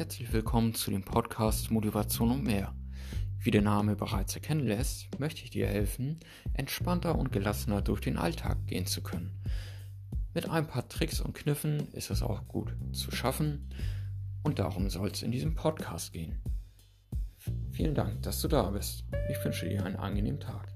Herzlich willkommen zu dem Podcast Motivation und mehr. Wie der Name bereits erkennen lässt, möchte ich dir helfen, entspannter und gelassener durch den Alltag gehen zu können. Mit ein paar Tricks und Kniffen ist es auch gut zu schaffen und darum soll es in diesem Podcast gehen. Vielen Dank, dass du da bist. Ich wünsche dir einen angenehmen Tag.